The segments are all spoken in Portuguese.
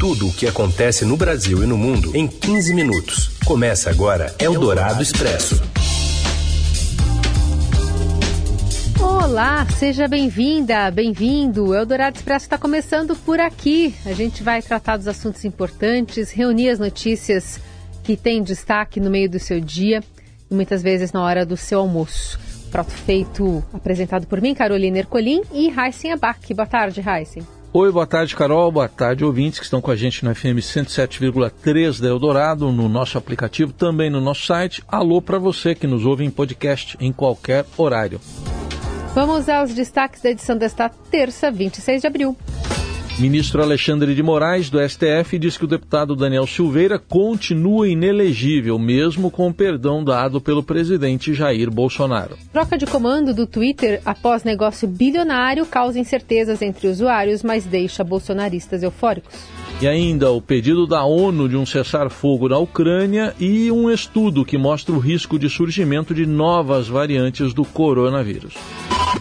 Tudo o que acontece no Brasil e no mundo em 15 minutos. Começa agora Eldorado Expresso. Olá, seja bem-vinda, bem-vindo. O Eldorado Expresso está começando por aqui. A gente vai tratar dos assuntos importantes, reunir as notícias que têm destaque no meio do seu dia e muitas vezes na hora do seu almoço. Prato feito apresentado por mim, Carolina Ercolim e Heisen Abac. Boa tarde, Heisen. Oi, boa tarde, Carol. Boa tarde, ouvintes que estão com a gente no FM 107,3 da Eldorado, no nosso aplicativo, também no nosso site. Alô para você que nos ouve em podcast em qualquer horário. Vamos aos destaques da edição desta terça, 26 de abril. Ministro Alexandre de Moraes, do STF, diz que o deputado Daniel Silveira continua inelegível, mesmo com o perdão dado pelo presidente Jair Bolsonaro. Troca de comando do Twitter após negócio bilionário causa incertezas entre usuários, mas deixa bolsonaristas eufóricos. E ainda o pedido da ONU de um cessar-fogo na Ucrânia e um estudo que mostra o risco de surgimento de novas variantes do coronavírus.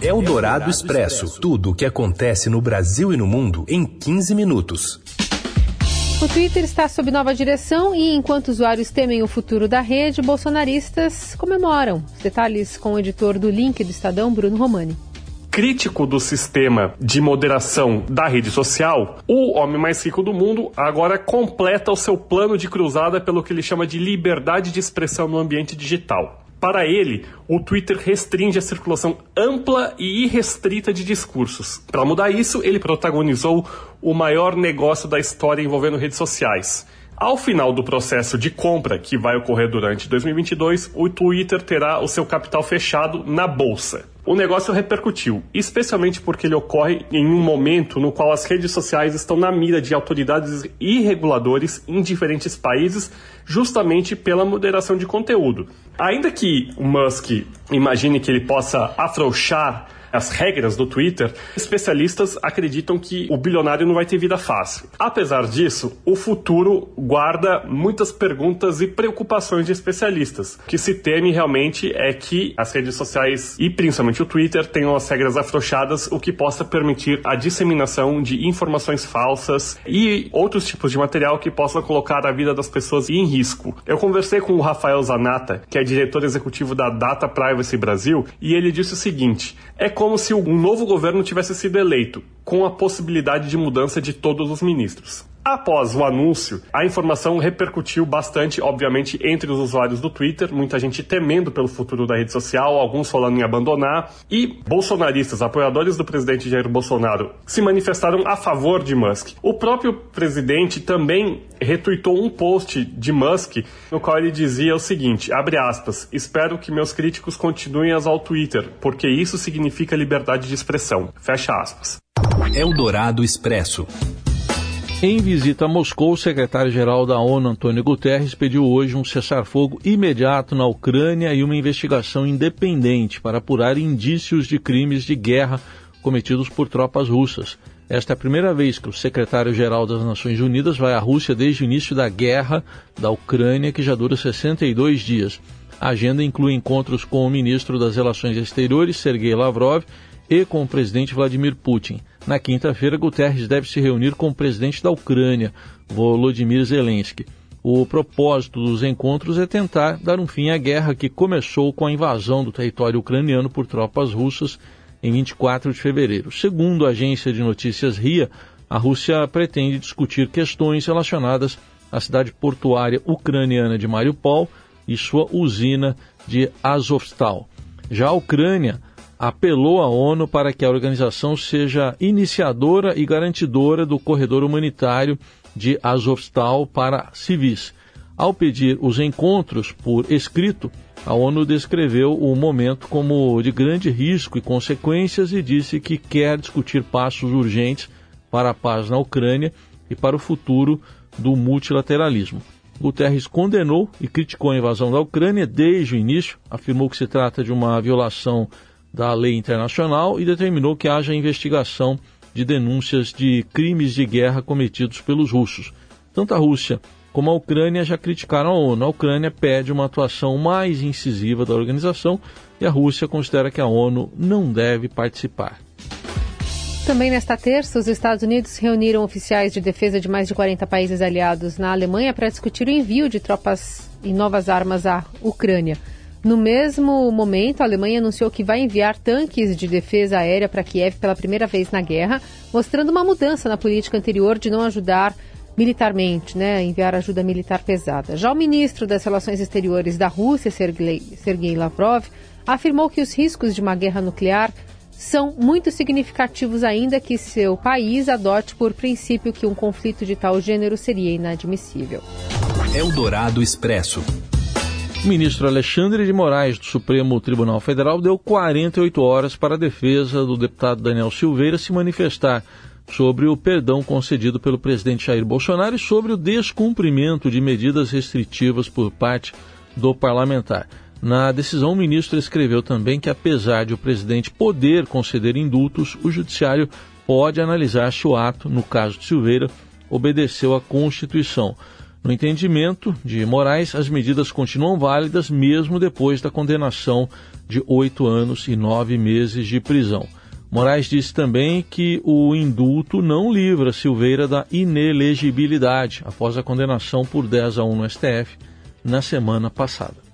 É o Dourado Expresso. Tudo o que acontece no Brasil e no mundo em 15 minutos. O Twitter está sob nova direção e, enquanto usuários temem o futuro da rede, bolsonaristas comemoram. Detalhes com o editor do Link do Estadão, Bruno Romani crítico do sistema de moderação da rede social, o homem mais rico do mundo agora completa o seu plano de cruzada pelo que ele chama de liberdade de expressão no ambiente digital. Para ele, o Twitter restringe a circulação ampla e irrestrita de discursos. Para mudar isso, ele protagonizou o maior negócio da história envolvendo redes sociais. Ao final do processo de compra, que vai ocorrer durante 2022, o Twitter terá o seu capital fechado na bolsa. O negócio repercutiu, especialmente porque ele ocorre em um momento no qual as redes sociais estão na mira de autoridades e reguladores em diferentes países, justamente pela moderação de conteúdo. Ainda que o Musk imagine que ele possa afrouxar as regras do Twitter, especialistas acreditam que o bilionário não vai ter vida fácil. Apesar disso, o futuro guarda muitas perguntas e preocupações de especialistas. O que se teme realmente é que as redes sociais e principalmente o Twitter tenham as regras afrouxadas, o que possa permitir a disseminação de informações falsas e outros tipos de material que possam colocar a vida das pessoas em risco. Eu conversei com o Rafael Zanata, que é diretor executivo da Data Privacy Brasil, e ele disse o seguinte: é como se um novo governo tivesse sido eleito, com a possibilidade de mudança de todos os ministros. Após o anúncio, a informação repercutiu bastante, obviamente, entre os usuários do Twitter, muita gente temendo pelo futuro da rede social, alguns falando em abandonar, e bolsonaristas, apoiadores do presidente Jair Bolsonaro, se manifestaram a favor de Musk. O próprio presidente também retuitou um post de Musk, no qual ele dizia o seguinte, abre aspas, espero que meus críticos continuem a usar o Twitter, porque isso significa liberdade de expressão. Fecha aspas. Eldorado Expresso. Em visita a Moscou, o secretário-geral da ONU, Antônio Guterres, pediu hoje um cessar-fogo imediato na Ucrânia e uma investigação independente para apurar indícios de crimes de guerra cometidos por tropas russas. Esta é a primeira vez que o secretário-geral das Nações Unidas vai à Rússia desde o início da guerra da Ucrânia, que já dura 62 dias. A agenda inclui encontros com o ministro das Relações Exteriores, Sergei Lavrov, e com o presidente Vladimir Putin. Na quinta-feira, Guterres deve se reunir com o presidente da Ucrânia, Volodymyr Zelensky. O propósito dos encontros é tentar dar um fim à guerra que começou com a invasão do território ucraniano por tropas russas em 24 de fevereiro. Segundo a agência de notícias RIA, a Rússia pretende discutir questões relacionadas à cidade portuária ucraniana de Mariupol e sua usina de Azovstal. Já a Ucrânia apelou à ONU para que a organização seja iniciadora e garantidora do corredor humanitário de Azovstal para civis. Ao pedir os encontros por escrito, a ONU descreveu o momento como de grande risco e consequências e disse que quer discutir passos urgentes para a paz na Ucrânia e para o futuro do multilateralismo. Guterres condenou e criticou a invasão da Ucrânia desde o início, afirmou que se trata de uma violação da lei internacional e determinou que haja investigação de denúncias de crimes de guerra cometidos pelos russos. Tanto a Rússia como a Ucrânia já criticaram a ONU. A Ucrânia pede uma atuação mais incisiva da organização e a Rússia considera que a ONU não deve participar. também nesta terça, os Estados Unidos reuniram oficiais de defesa de mais de 40 países aliados na Alemanha para discutir o envio de tropas e novas armas à Ucrânia. No mesmo momento, a Alemanha anunciou que vai enviar tanques de defesa aérea para Kiev pela primeira vez na guerra, mostrando uma mudança na política anterior de não ajudar militarmente, né, enviar ajuda militar pesada. Já o ministro das Relações Exteriores da Rússia, Sergei, Sergei Lavrov, afirmou que os riscos de uma guerra nuclear são muito significativos ainda que seu país adote por princípio que um conflito de tal gênero seria inadmissível. Eldorado Expresso. O ministro Alexandre de Moraes, do Supremo Tribunal Federal, deu 48 horas para a defesa do deputado Daniel Silveira se manifestar sobre o perdão concedido pelo presidente Jair Bolsonaro e sobre o descumprimento de medidas restritivas por parte do parlamentar. Na decisão, o ministro escreveu também que, apesar de o presidente poder conceder indultos, o judiciário pode analisar se o ato, no caso de Silveira, obedeceu à Constituição. No entendimento de Moraes, as medidas continuam válidas mesmo depois da condenação de oito anos e nove meses de prisão. Moraes disse também que o indulto não livra Silveira da inelegibilidade após a condenação por 10 a 1 no STF na semana passada.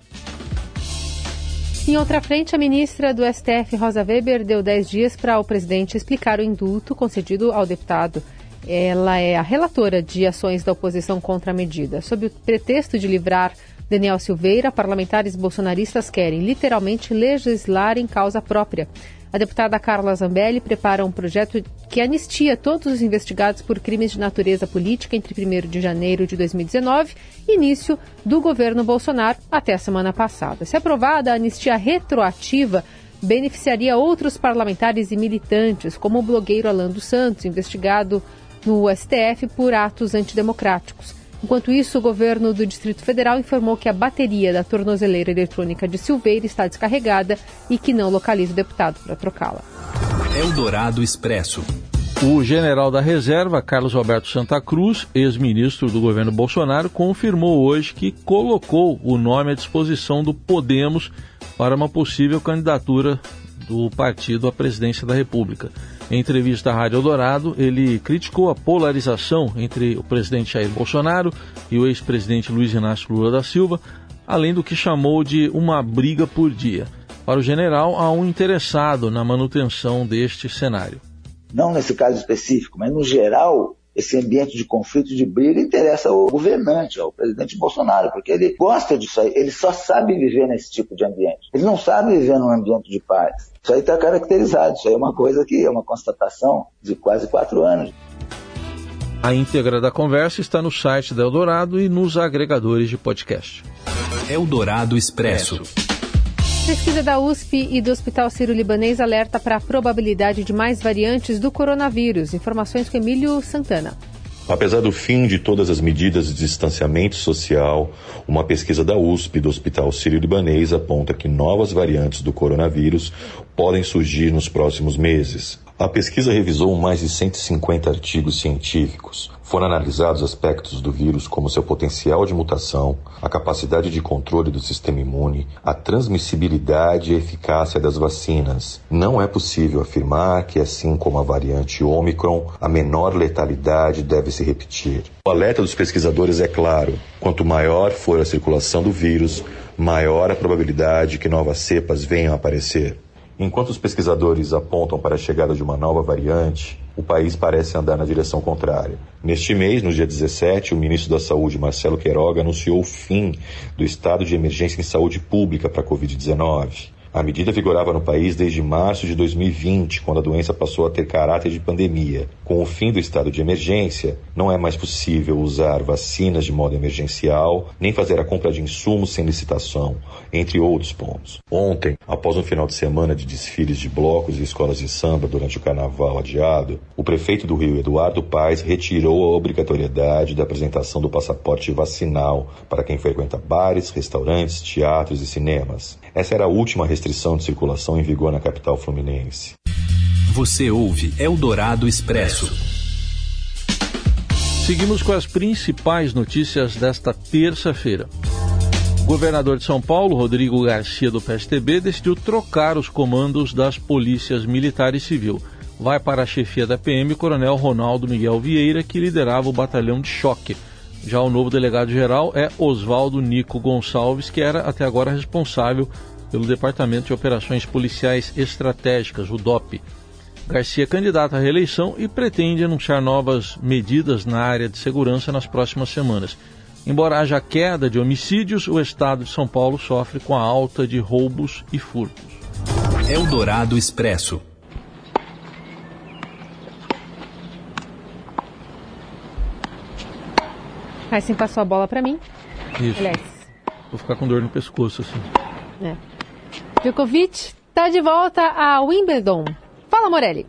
Em outra frente, a ministra do STF, Rosa Weber, deu 10 dias para o presidente explicar o indulto concedido ao deputado. Ela é a relatora de ações da oposição contra a medida. Sob o pretexto de livrar Daniel Silveira, parlamentares bolsonaristas querem literalmente legislar em causa própria. A deputada Carla Zambelli prepara um projeto que anistia todos os investigados por crimes de natureza política entre 1 de janeiro de 2019 e início do governo Bolsonaro até a semana passada. Se aprovada, a anistia retroativa beneficiaria outros parlamentares e militantes, como o blogueiro Alan dos Santos, investigado no STF por atos antidemocráticos. Enquanto isso, o governo do Distrito Federal informou que a bateria da tornozeleira eletrônica de Silveira está descarregada e que não localiza o deputado para trocá-la. Eldorado Expresso. O general da reserva, Carlos Roberto Santa Cruz, ex-ministro do governo Bolsonaro, confirmou hoje que colocou o nome à disposição do Podemos para uma possível candidatura do partido à presidência da República. Em entrevista à Rádio Eldorado, ele criticou a polarização entre o presidente Jair Bolsonaro e o ex-presidente Luiz Inácio Lula da Silva, além do que chamou de uma briga por dia. Para o general, há um interessado na manutenção deste cenário. Não nesse caso específico, mas no geral, esse ambiente de conflito, de briga, interessa ao governante, ao presidente Bolsonaro, porque ele gosta disso aí, ele só sabe viver nesse tipo de ambiente. Ele não sabe viver num ambiente de paz. Isso aí está caracterizado, isso aí é uma coisa que é uma constatação de quase quatro anos. A íntegra da conversa está no site da Eldorado e nos agregadores de podcast. Eldorado Expresso. Pesquisa da USP e do Hospital Sírio-Libanês alerta para a probabilidade de mais variantes do coronavírus. Informações com Emílio Santana. Apesar do fim de todas as medidas de distanciamento social, uma pesquisa da USP do Hospital Sírio-Libanês aponta que novas variantes do coronavírus podem surgir nos próximos meses. A pesquisa revisou mais de 150 artigos científicos. Foram analisados aspectos do vírus como seu potencial de mutação, a capacidade de controle do sistema imune, a transmissibilidade e eficácia das vacinas. Não é possível afirmar que, assim como a variante Omicron, a menor letalidade deve se repetir. O alerta dos pesquisadores é claro: quanto maior for a circulação do vírus, maior a probabilidade que novas cepas venham a aparecer. Enquanto os pesquisadores apontam para a chegada de uma nova variante, o país parece andar na direção contrária. Neste mês, no dia 17, o ministro da Saúde, Marcelo Queiroga, anunciou o fim do estado de emergência em saúde pública para a Covid-19. A medida vigorava no país desde março de 2020, quando a doença passou a ter caráter de pandemia. Com o fim do estado de emergência, não é mais possível usar vacinas de modo emergencial, nem fazer a compra de insumos sem licitação, entre outros pontos. Ontem, após um final de semana de desfiles de blocos e escolas de samba durante o carnaval adiado, o prefeito do Rio, Eduardo Paes, retirou a obrigatoriedade da apresentação do passaporte vacinal para quem frequenta bares, restaurantes, teatros e cinemas. Essa era a última restrição restrição de circulação em vigor na capital fluminense. Você ouve Eldorado Expresso. Seguimos com as principais notícias desta terça-feira. O governador de São Paulo, Rodrigo Garcia, do PSTB, decidiu trocar os comandos das polícias militar e civil. vai para a chefia da PM o coronel Ronaldo Miguel Vieira, que liderava o batalhão de choque. Já o novo delegado-geral é Oswaldo Nico Gonçalves, que era até agora responsável pelo Departamento de Operações Policiais Estratégicas, o DOP. Garcia é candidato à reeleição e pretende anunciar novas medidas na área de segurança nas próximas semanas. Embora haja queda de homicídios, o estado de São Paulo sofre com a alta de roubos e furtos. Eldorado Expresso. Aí passou a bola para mim. Isso. Aliás. Vou ficar com dor no pescoço assim. É. Djokovic está de volta a Wimbledon. Fala, Morelli.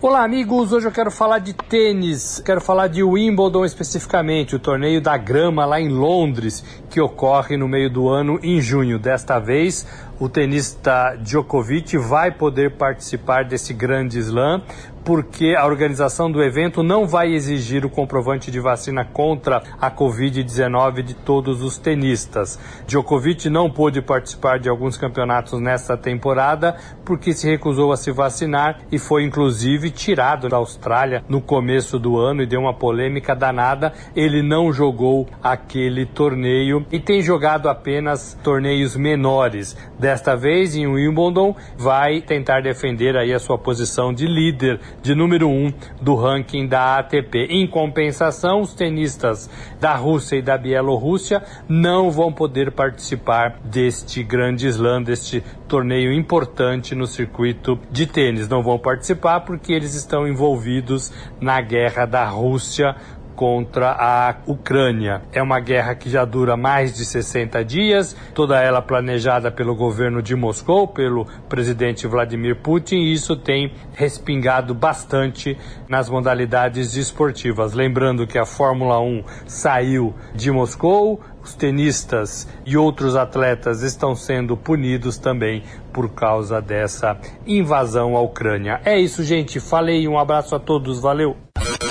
Olá, amigos. Hoje eu quero falar de tênis. Quero falar de Wimbledon especificamente, o torneio da grama lá em Londres, que ocorre no meio do ano em junho. Desta vez, o tenista Djokovic vai poder participar desse grande slam porque a organização do evento não vai exigir o comprovante de vacina contra a Covid-19 de todos os tenistas. Djokovic não pôde participar de alguns campeonatos nesta temporada porque se recusou a se vacinar e foi inclusive tirado da Austrália no começo do ano e deu uma polêmica danada. Ele não jogou aquele torneio e tem jogado apenas torneios menores. Desta vez em Wimbledon vai tentar defender aí a sua posição de líder de número 1 um do ranking da ATP. Em compensação, os tenistas da Rússia e da Bielorrússia não vão poder participar deste grande slam, deste torneio importante no circuito de tênis. Não vão participar porque eles estão envolvidos na guerra da Rússia contra a Ucrânia. É uma guerra que já dura mais de 60 dias, toda ela planejada pelo governo de Moscou, pelo presidente Vladimir Putin, e isso tem respingado bastante nas modalidades esportivas. Lembrando que a Fórmula 1 saiu de Moscou, os tenistas e outros atletas estão sendo punidos também por causa dessa invasão à Ucrânia. É isso, gente. Falei, um abraço a todos, valeu.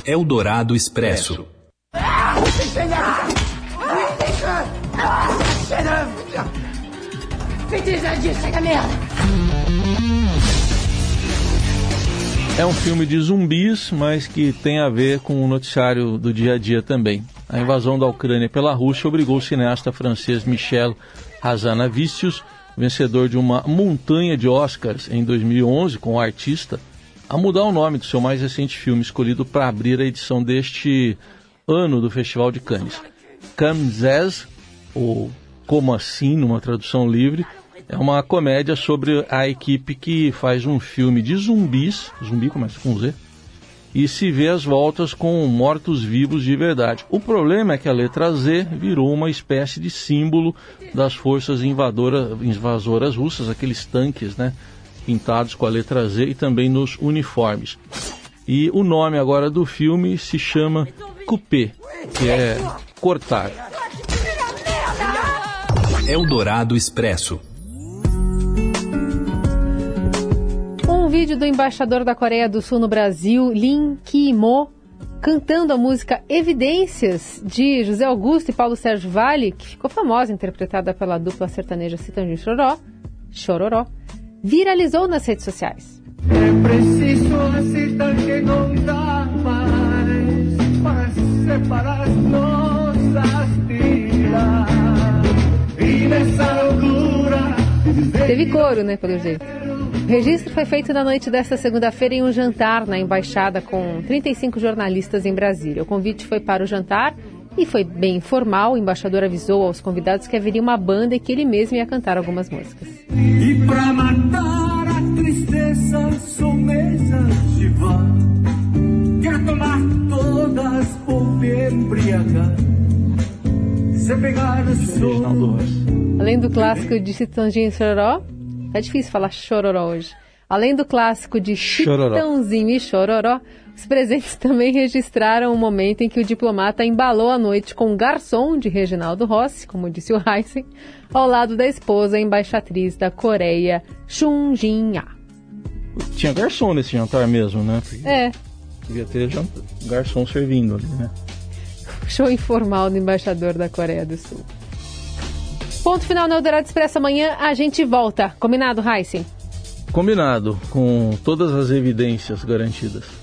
Eldorado Expresso. É um filme de zumbis, mas que tem a ver com o noticiário do dia a dia também. A invasão da Ucrânia pela Rússia obrigou o cineasta francês Michel Hazanavicius, vencedor de uma montanha de Oscars em 2011 com o artista, a mudar o nome do seu mais recente filme, escolhido para abrir a edição deste ano do Festival de Cannes. Camzes, ou Como Assim, numa tradução livre, é uma comédia sobre a equipe que faz um filme de zumbis, zumbi começa com Z, e se vê as voltas com mortos-vivos de verdade. O problema é que a letra Z virou uma espécie de símbolo das forças invasoras russas, aqueles tanques, né? Pintados com a letra Z e também nos uniformes. E o nome agora do filme se chama Coupé, que é cortar. Eldorado Expresso. vídeo do embaixador da Coreia do Sul no Brasil, Lin Ki-mo, cantando a música Evidências, de José Augusto e Paulo Sérgio Vale, que ficou famosa, interpretada pela dupla sertaneja Citandinho Chororó, Chororó, viralizou nas redes sociais. É preciso que não dá mais para separar nossas E nessa loucura... Teve coro, né, pelo jeito. O registro foi feito na noite desta segunda-feira em um jantar na embaixada com 35 jornalistas em Brasília. O convite foi para o jantar e foi bem informal. O embaixador avisou aos convidados que haveria uma banda e que ele mesmo ia cantar algumas músicas. E pra matar a tristeza, sou de Quero tomar todas por me embriagar. Se pegar Além do clássico de Chitãozinho e Sororó, Tá difícil falar chororó hoje. Além do clássico de Chitãozinho e Chororó, os presentes também registraram o momento em que o diplomata embalou a noite com um garçom de Reginaldo Rossi, como disse o Heisen, ao lado da esposa embaixatriz da Coreia, Chun Jin-ah. Tinha garçom nesse jantar mesmo, né? Porque é. Devia ter garçom servindo ali, né? Show informal do embaixador da Coreia do Sul. Ponto final no Eldorado Expresso. Amanhã a gente volta. Combinado, Heisen? Combinado, com todas as evidências garantidas.